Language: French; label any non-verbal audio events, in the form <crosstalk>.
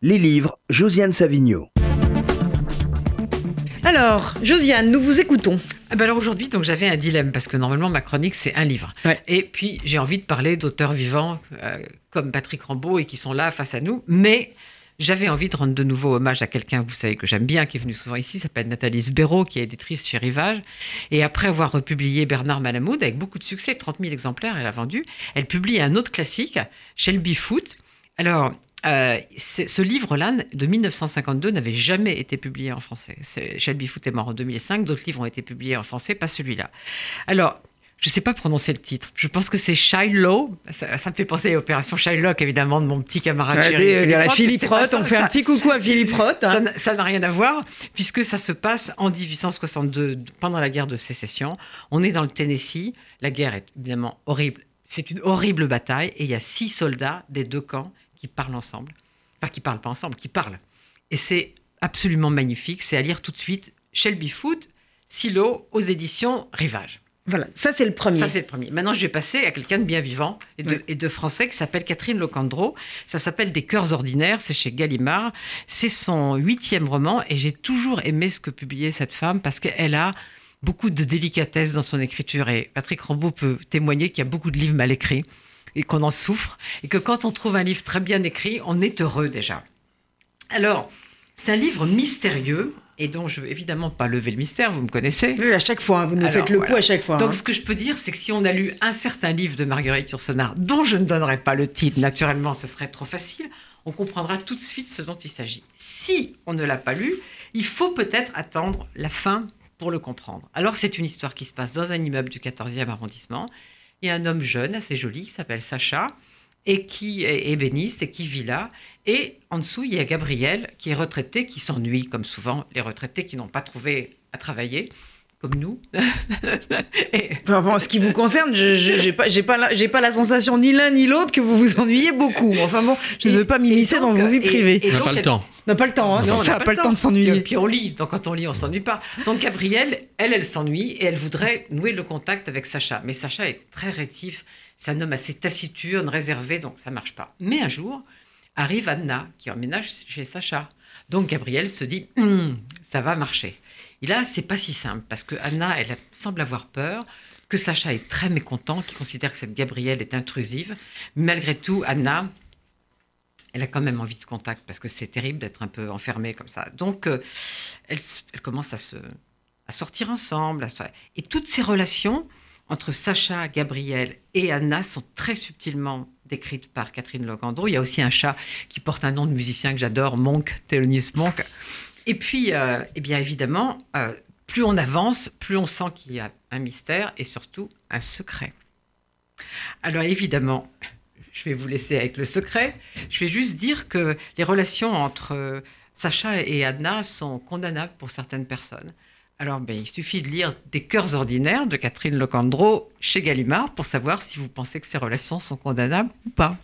Les livres, Josiane Savigno. Alors, Josiane, nous vous écoutons. Ah ben alors aujourd'hui, donc j'avais un dilemme parce que normalement ma chronique c'est un livre. Ouais. Et puis j'ai envie de parler d'auteurs vivants euh, comme Patrick Rambaud et qui sont là face à nous, mais j'avais envie de rendre de nouveau hommage à quelqu'un que vous savez que j'aime bien, qui est venu souvent ici, s'appelle Nathalie Sbéraud, qui est éditrice chez Rivage. Et après avoir republié Bernard Malamud avec beaucoup de succès, 30 000 exemplaires, elle a vendu, elle publie un autre classique, Shelby Foot. Alors, euh, ce livre-là, de 1952, n'avait jamais été publié en français. Shelby Foot est mort en 2005, d'autres livres ont été publiés en français, pas celui-là. Alors, je ne sais pas prononcer le titre. Je pense que c'est Shiloh. Ça, ça me fait penser à Opération Shylock, évidemment, de mon petit camarade il y a la Philippe Roth, ça, on fait ça- un petit coucou à Philippe Roth. hein. ça n'a rien à voir, puisque ça se passe en 1862, pendant la guerre de sécession. On est dans le Tennessee. La guerre est évidemment horrible. C'est une horrible bataille. Et il y a six soldats des deux camps qui parlent ensemble. Enfin, qui parlent pas ensemble, qui parlent. Et c'est absolument magnifique. C'est à lire tout de suite. Shelby Foot, Silo, aux éditions Rivage. Voilà, ça c'est le premier. Ça, c'est le premier. Maintenant, je vais passer à quelqu'un de bien vivant et de, Oui. et de français qui s'appelle Catherine Locandro. Ça s'appelle Des cœurs ordinaires. C'est chez Gallimard. C'est son huitième roman et j'ai toujours aimé ce que publiait cette femme parce qu'elle a beaucoup de délicatesse dans son écriture. Et Patrick Rambaud peut témoigner qu'il y a beaucoup de livres mal écrits et qu'on en souffre. Et que quand on trouve un livre très bien écrit, on est heureux déjà. Alors, c'est un livre mystérieux et dont je ne veux évidemment pas lever le mystère, vous me connaissez. Oui, à chaque fois, hein, vous nous Alors, faites le voilà. coup à chaque fois. Donc, hein. ce que je peux dire, c'est que si on a lu un certain livre de Marguerite Yourcenar, dont je ne donnerai pas le titre, naturellement, ce serait trop facile, on comprendra tout de suite ce dont il s'agit. Si on ne l'a pas lu, il faut peut-être attendre la fin pour le comprendre. Alors, c'est une histoire qui se passe dans un immeuble du 14e arrondissement. Il y a un homme jeune, assez joli, qui s'appelle Sacha, et qui est ébéniste et qui vit là. Et en dessous, il y a Gabriel, qui est retraité, qui s'ennuie, comme souvent les retraités qui n'ont pas trouvé à travailler, comme nous. <laughs> Et- Enfin, en ce qui vous concerne, je j'ai pas, j'ai pas, la- j'ai pas la sensation ni l'un ni l'autre que vous vous ennuyez beaucoup. Enfin bon, je ne veux pas m'immiscer dans vos vies privées. On n'a pas le temps. On n'a pas le temps, hein, Non, on n'a n'a pas le temps de s'ennuyer. puis on lit. Donc quand on lit, on s'ennuie pas. Donc Gabrielle, elle, elle s'ennuie et elle voudrait nouer le contact avec Sacha. Mais Sacha est très rétif. C'est un homme assez taciturne, réservé, donc ça marche pas. Mais un jour, arrive Anna qui emménage chez Sacha. Donc Gabrielle se dit, Hum, ça va marcher. Et là, c'est pas si simple parce que Anna, elle semble avoir peur, que Sacha est très mécontent, qui considère que cette Gabrielle est intrusive. Malgré tout, Anna, elle a quand même envie de contact parce que c'est terrible d'être un peu enfermée comme ça. Donc, euh, elle, commence à, se, à sortir ensemble. et toutes ces relations entre Sacha, Gabriel et Anna sont très subtilement décrites par Catherine Logandro. Il y a aussi un chat qui porte un nom de musicien que j'adore, Monk, Thelonious Monk. Et puis, euh, eh bien évidemment, euh, plus on avance, plus on sent qu'il y a un mystère et surtout un secret. Alors évidemment, je vais vous laisser avec le secret. Je vais juste dire que les relations entre Sacha et Anna sont condamnables pour certaines personnes. Alors, ben, il suffit de lire Des cœurs ordinaires de Catherine Locandro chez Gallimard pour savoir si vous pensez que ces relations sont condamnables ou pas.